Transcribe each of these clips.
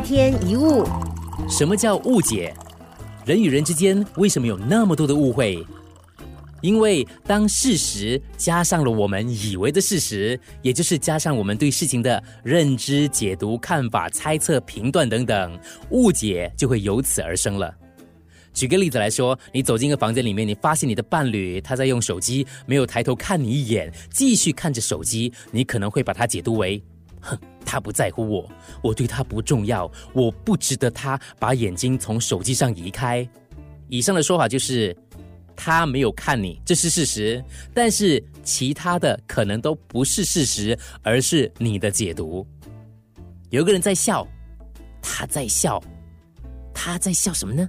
天一物，什么叫误解？人与人之间为什么有那么多的误会？因为当事实加上了我们以为的事实，也就是加上我们对事情的认知、解读、看法、猜测、评断等等，误解就会由此而生了。举个例子来说，你走进一个房间里面，你发现你的伴侣他在用手机，没有抬头看你一眼，继续看着手机，你可能会把它解读为：哼，他不在乎我，我对他不重要，我不值得他把眼睛从手机上移开。以上的说法就是。他没有看你，这是事实，但是其他的可能都不是事实，而是你的解读。有个人在笑，他在笑，他在笑什么呢？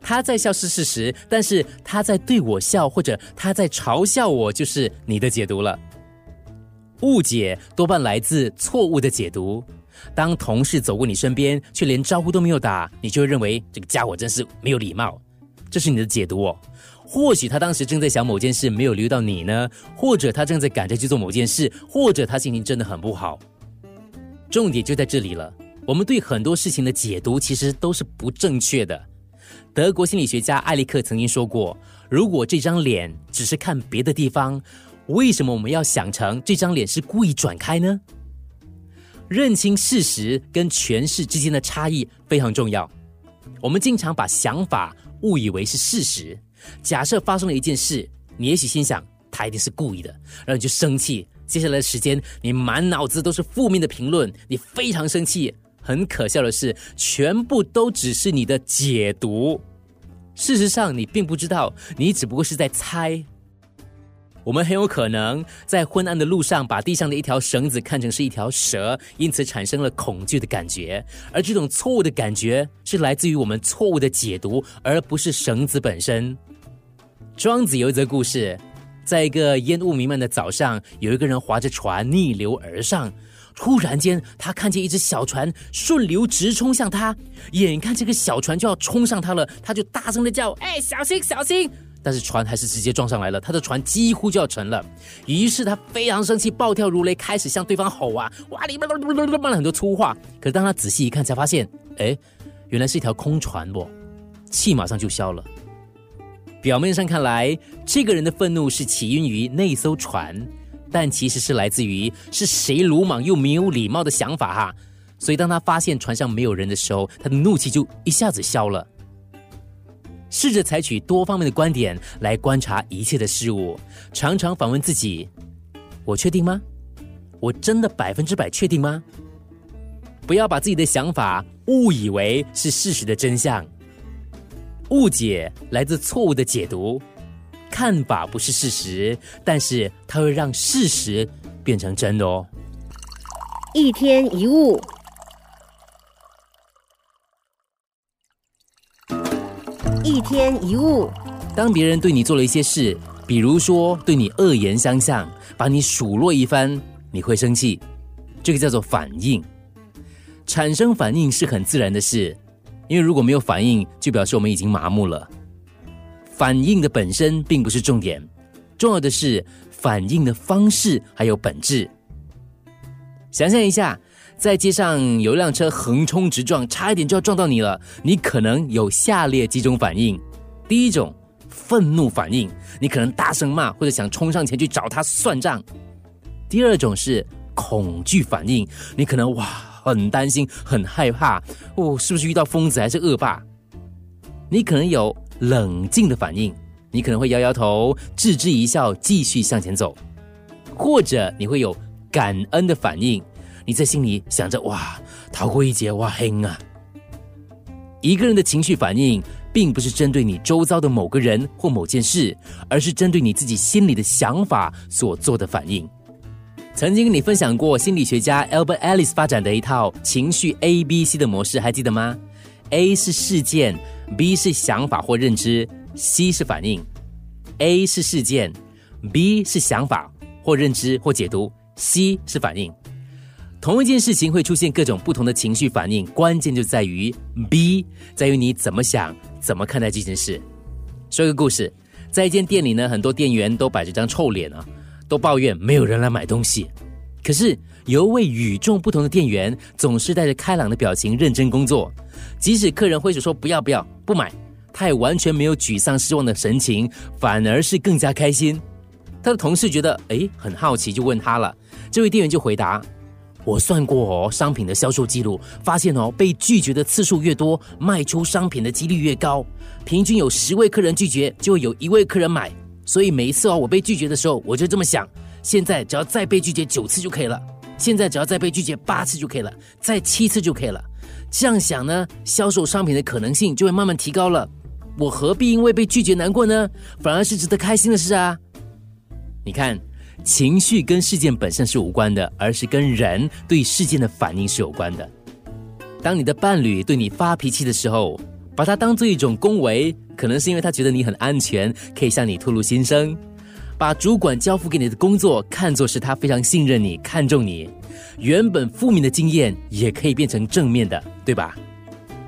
他在笑是事实，但是他在对我笑，或者他在嘲笑我，就是你的解读了。误解多半来自错误的解读。当同事走过你身边，却连招呼都没有打，你就会认为这个家伙真是没有礼貌，这是你的解读哦。或许他当时正在想某件事，没有留意到你呢；或者他正在赶着去做某件事；或者他心情真的很不好。重点就在这里了。我们对很多事情的解读其实都是不正确的。德国心理学家艾利克曾经说过：“如果这张脸只是看别的地方，为什么我们要想成这张脸是故意转开呢？”认清事实跟诠释之间的差异非常重要。我们经常把想法误以为是事实。假设发生了一件事，你也许心想他一定是故意的，然后你就生气。接下来的时间，你满脑子都是负面的评论，你非常生气。很可笑的是，全部都只是你的解读。事实上，你并不知道，你只不过是在猜。我们很有可能在昏暗的路上，把地上的一条绳子看成是一条蛇，因此产生了恐惧的感觉。而这种错误的感觉是来自于我们错误的解读，而不是绳子本身。庄子有一则故事，在一个烟雾弥漫的早上，有一个人划着船逆流而上，突然间他看见一只小船顺流直冲向他，眼看这个小船就要冲上他了，他就大声的叫：“哎，小心，小心！”但是船还是直接撞上来了，他的船几乎就要沉了。于是他非常生气，暴跳如雷，开始向对方吼啊！哇里骂了很多粗话。可当他仔细一看，才发现，哎，原来是一条空船不？气马上就消了。表面上看来，这个人的愤怒是起因于那艘船，但其实是来自于是谁鲁莽又没有礼貌的想法哈。所以当他发现船上没有人的时候，他的怒气就一下子消了。试着采取多方面的观点来观察一切的事物，常常反问自己：我确定吗？我真的百分之百确定吗？不要把自己的想法误以为是事实的真相。误解来自错误的解读，看法不是事实，但是它会让事实变成真的哦。一天一物。天一物。当别人对你做了一些事，比如说对你恶言相向，把你数落一番，你会生气。这个叫做反应。产生反应是很自然的事，因为如果没有反应，就表示我们已经麻木了。反应的本身并不是重点，重要的是反应的方式还有本质。想象一下。在街上有一辆车横冲直撞，差一点就要撞到你了。你可能有下列几种反应：第一种，愤怒反应，你可能大声骂或者想冲上前去找他算账；第二种是恐惧反应，你可能哇很担心、很害怕，哦，是不是遇到疯子还是恶霸？你可能有冷静的反应，你可能会摇摇头，置之一笑，继续向前走；或者你会有感恩的反应。你在心里想着哇，逃过一劫哇，嘿啊！一个人的情绪反应，并不是针对你周遭的某个人或某件事，而是针对你自己心里的想法所做的反应。曾经跟你分享过心理学家 Albert Ellis 发展的一套情绪 A B C 的模式，还记得吗？A 是事件，B 是想法或认知，C 是反应。A 是事件，B 是想法或认知或解读，C 是反应。同一件事情会出现各种不同的情绪反应，关键就在于 B，在于你怎么想，怎么看待这件事。说个故事，在一间店里呢，很多店员都摆着张臭脸啊，都抱怨没有人来买东西。可是有一位与众不同的店员，总是带着开朗的表情认真工作，即使客人挥手说不要不要不买，他也完全没有沮丧失望的神情，反而是更加开心。他的同事觉得诶很好奇，就问他了。这位店员就回答：“我算过哦，商品的销售记录，发现哦，被拒绝的次数越多，卖出商品的几率越高。平均有十位客人拒绝，就有一位客人买。所以每一次哦，我被拒绝的时候，我就这么想：现在只要再被拒绝九次就可以了。现在只要再被拒绝八次就可以了，再七次就可以了。这样想呢，销售商品的可能性就会慢慢提高了。我何必因为被拒绝难过呢？反而是值得开心的事啊！”你看，情绪跟事件本身是无关的，而是跟人对事件的反应是有关的。当你的伴侣对你发脾气的时候，把它当做一种恭维，可能是因为他觉得你很安全，可以向你吐露心声；把主管交付给你的工作看作是他非常信任你、看重你，原本负面的经验也可以变成正面的，对吧？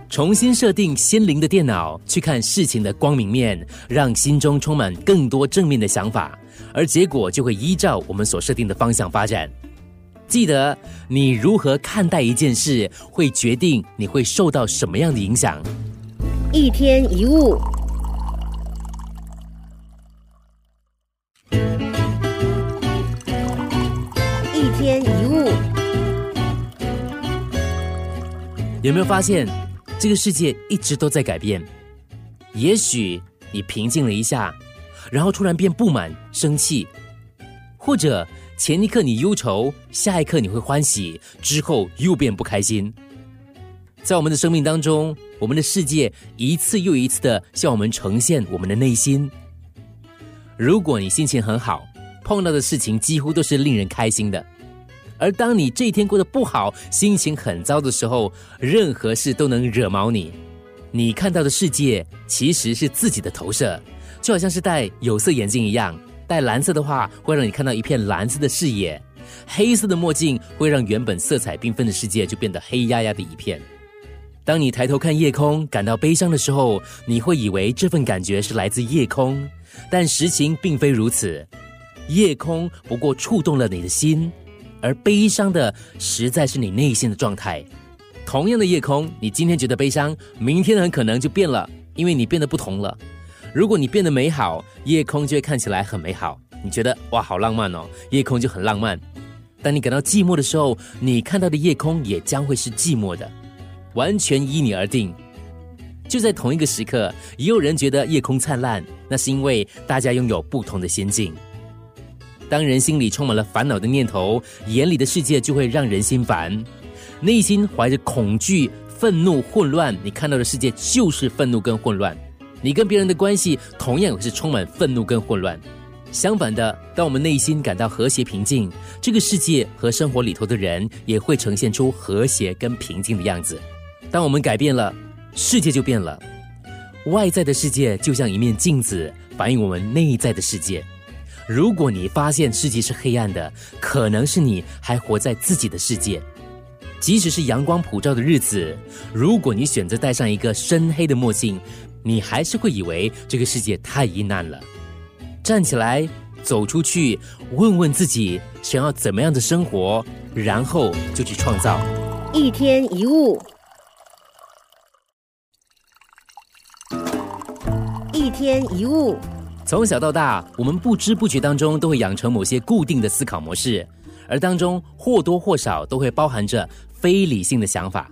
重新设定心灵的电脑，去看事情的光明面，让心中充满更多正面的想法，而结果就会依照我们所设定的方向发展。记得，你如何看待一件事，会决定你会受到什么样的影响。一天一物，一天一物，有没有发现？这个世界一直都在改变，也许你平静了一下，然后突然变不满、生气，或者前一刻你忧愁，下一刻你会欢喜，之后又变不开心。在我们的生命当中，我们的世界一次又一次的向我们呈现我们的内心。如果你心情很好，碰到的事情几乎都是令人开心的。而当你这一天过得不好，心情很糟的时候，任何事都能惹毛你。你看到的世界其实是自己的投射，就好像是戴有色眼镜一样。戴蓝色的话，会让你看到一片蓝色的视野；黑色的墨镜会让原本色彩缤纷的世界就变得黑压压的一片。当你抬头看夜空，感到悲伤的时候，你会以为这份感觉是来自夜空，但实情并非如此。夜空不过触动了你的心。而悲伤的实在是你内心的状态。同样的夜空，你今天觉得悲伤，明天很可能就变了，因为你变得不同了。如果你变得美好，夜空就会看起来很美好。你觉得哇，好浪漫哦，夜空就很浪漫。当你感到寂寞的时候，你看到的夜空也将会是寂寞的，完全依你而定。就在同一个时刻，也有人觉得夜空灿烂，那是因为大家拥有不同的心境。当人心里充满了烦恼的念头，眼里的世界就会让人心烦。内心怀着恐惧、愤怒、混乱，你看到的世界就是愤怒跟混乱。你跟别人的关系同样也是充满愤怒跟混乱。相反的，当我们内心感到和谐平静，这个世界和生活里头的人也会呈现出和谐跟平静的样子。当我们改变了，世界就变了。外在的世界就像一面镜子，反映我们内在的世界。如果你发现世界是黑暗的，可能是你还活在自己的世界。即使是阳光普照的日子，如果你选择戴上一个深黑的墨镜，你还是会以为这个世界太阴暗了。站起来，走出去，问问自己想要怎么样的生活，然后就去创造。一天一物，一天一物。从小到大，我们不知不觉当中都会养成某些固定的思考模式，而当中或多或少都会包含着非理性的想法。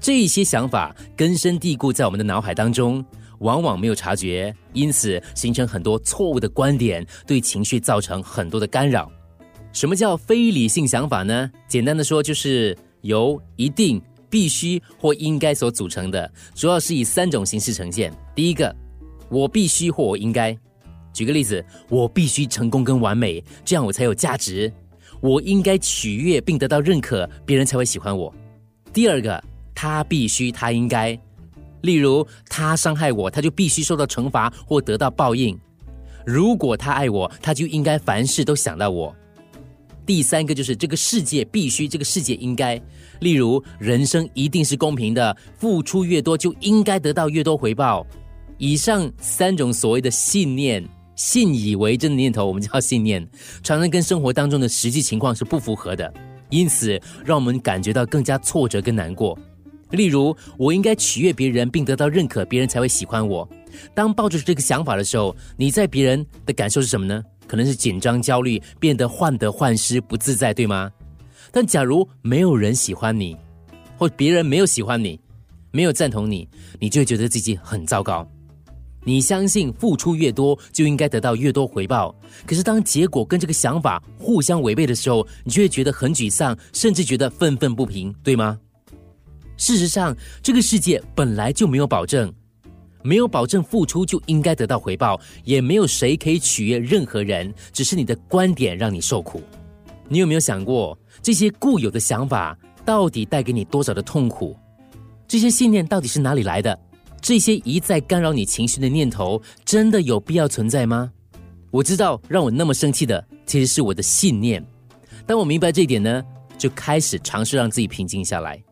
这些想法根深蒂固在我们的脑海当中，往往没有察觉，因此形成很多错误的观点，对情绪造成很多的干扰。什么叫非理性想法呢？简单的说，就是由一定、必须或应该所组成的，主要是以三种形式呈现。第一个。我必须或我应该，举个例子，我必须成功跟完美，这样我才有价值。我应该取悦并得到认可，别人才会喜欢我。第二个，他必须，他应该，例如他伤害我，他就必须受到惩罚或得到报应。如果他爱我，他就应该凡事都想到我。第三个就是这个世界必须，这个世界应该，例如人生一定是公平的，付出越多就应该得到越多回报。以上三种所谓的信念、信以为真的念头，我们叫信念，常常跟生活当中的实际情况是不符合的。因此让我们感觉到更加挫折跟难过。例如，我应该取悦别人并得到认可，别人才会喜欢我。当抱着这个想法的时候，你在别人的感受是什么呢？可能是紧张、焦虑，变得患得患失、不自在，对吗？但假如没有人喜欢你，或别人没有喜欢你，没有赞同你，你就会觉得自己很糟糕。你相信付出越多就应该得到越多回报，可是当结果跟这个想法互相违背的时候，你就会觉得很沮丧，甚至觉得愤愤不平，对吗？事实上，这个世界本来就没有保证。没有保证付出就应该得到回报，也没有谁可以取悦任何人，只是你的观点让你受苦。你有没有想过，这些固有的想法到底带给你多少的痛苦？这些信念到底是哪里来的？这些一再干扰你情绪的念头，真的有必要存在吗？我知道，让我那么生气的其实是我的信念。当我明白这一点呢，就开始尝试让自己平静下来。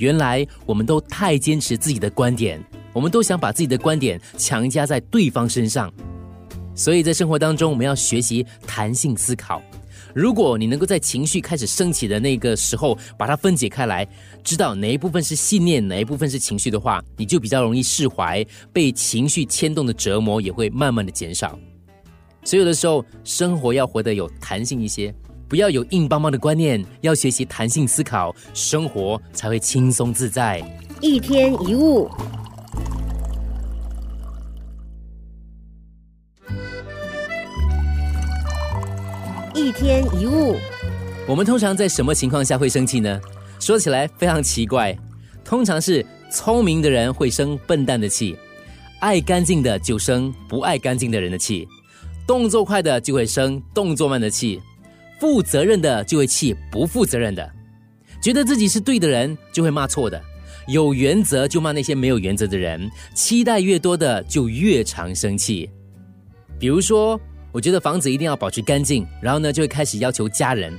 原来我们都太坚持自己的观点。我们都想把自己的观点强加在对方身上，所以在生活当中，我们要学习弹性思考。如果你能够在情绪开始升起的那个时候，把它分解开来，知道哪一部分是信念，哪一部分是情绪的话，你就比较容易释怀，被情绪牵动的折磨也会慢慢的减少。所以有的时候，生活要活得有弹性一些，不要有硬邦邦的观念，要学习弹性思考，生活才会轻松自在。一天一物。一天一物，我们通常在什么情况下会生气呢？说起来非常奇怪，通常是聪明的人会生笨蛋的气，爱干净的就生不爱干净的人的气，动作快的就会生动作慢的气，负责任的就会气不负责任的，觉得自己是对的人就会骂错的，有原则就骂那些没有原则的人，期待越多的就越常生气，比如说。我觉得房子一定要保持干净，然后呢，就会开始要求家人。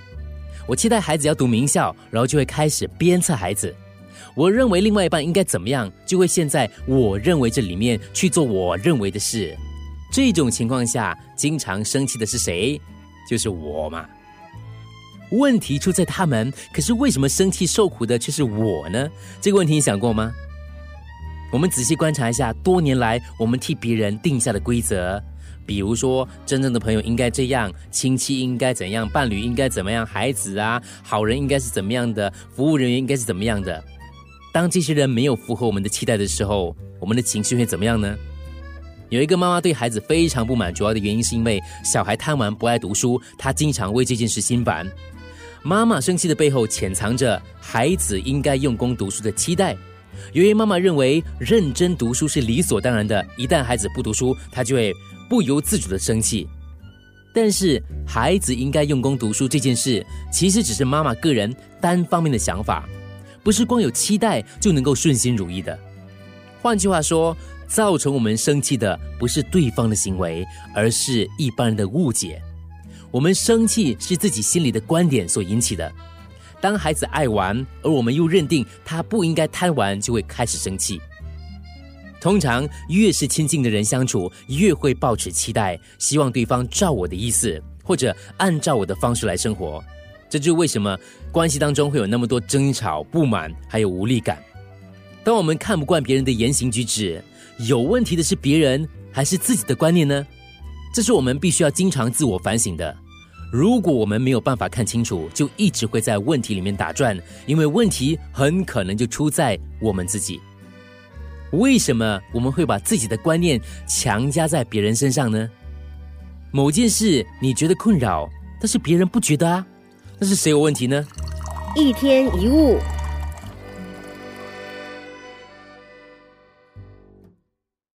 我期待孩子要读名校，然后就会开始鞭策孩子。我认为另外一半应该怎么样，就会现在我认为这里面去做我认为的事。这种情况下，经常生气的是谁？就是我嘛。问题出在他们，可是为什么生气受苦的却是我呢？这个问题你想过吗？我们仔细观察一下，多年来我们替别人定下的规则。比如说，真正的朋友应该这样，亲戚应该怎样，伴侣应该怎么样，孩子啊，好人应该是怎么样的，服务人员应该是怎么样的。当这些人没有符合我们的期待的时候，我们的情绪会怎么样呢？有一个妈妈对孩子非常不满，主要的原因是因为小孩贪玩不爱读书，她经常为这件事心烦。妈妈生气的背后潜藏着孩子应该用功读书的期待。由于妈妈认为认真读书是理所当然的，一旦孩子不读书，她就会。不由自主的生气，但是孩子应该用功读书这件事，其实只是妈妈个人单方面的想法，不是光有期待就能够顺心如意的。换句话说，造成我们生气的不是对方的行为，而是一般人的误解。我们生气是自己心里的观点所引起的。当孩子爱玩，而我们又认定他不应该贪玩，就会开始生气。通常越是亲近的人相处，越会抱持期待，希望对方照我的意思或者按照我的方式来生活。这就是为什么关系当中会有那么多争吵、不满，还有无力感。当我们看不惯别人的言行举止，有问题的是别人还是自己的观念呢？这是我们必须要经常自我反省的。如果我们没有办法看清楚，就一直会在问题里面打转，因为问题很可能就出在我们自己。为什么我们会把自己的观念强加在别人身上呢？某件事你觉得困扰，但是别人不觉得啊？那是谁有问题呢？一天一物。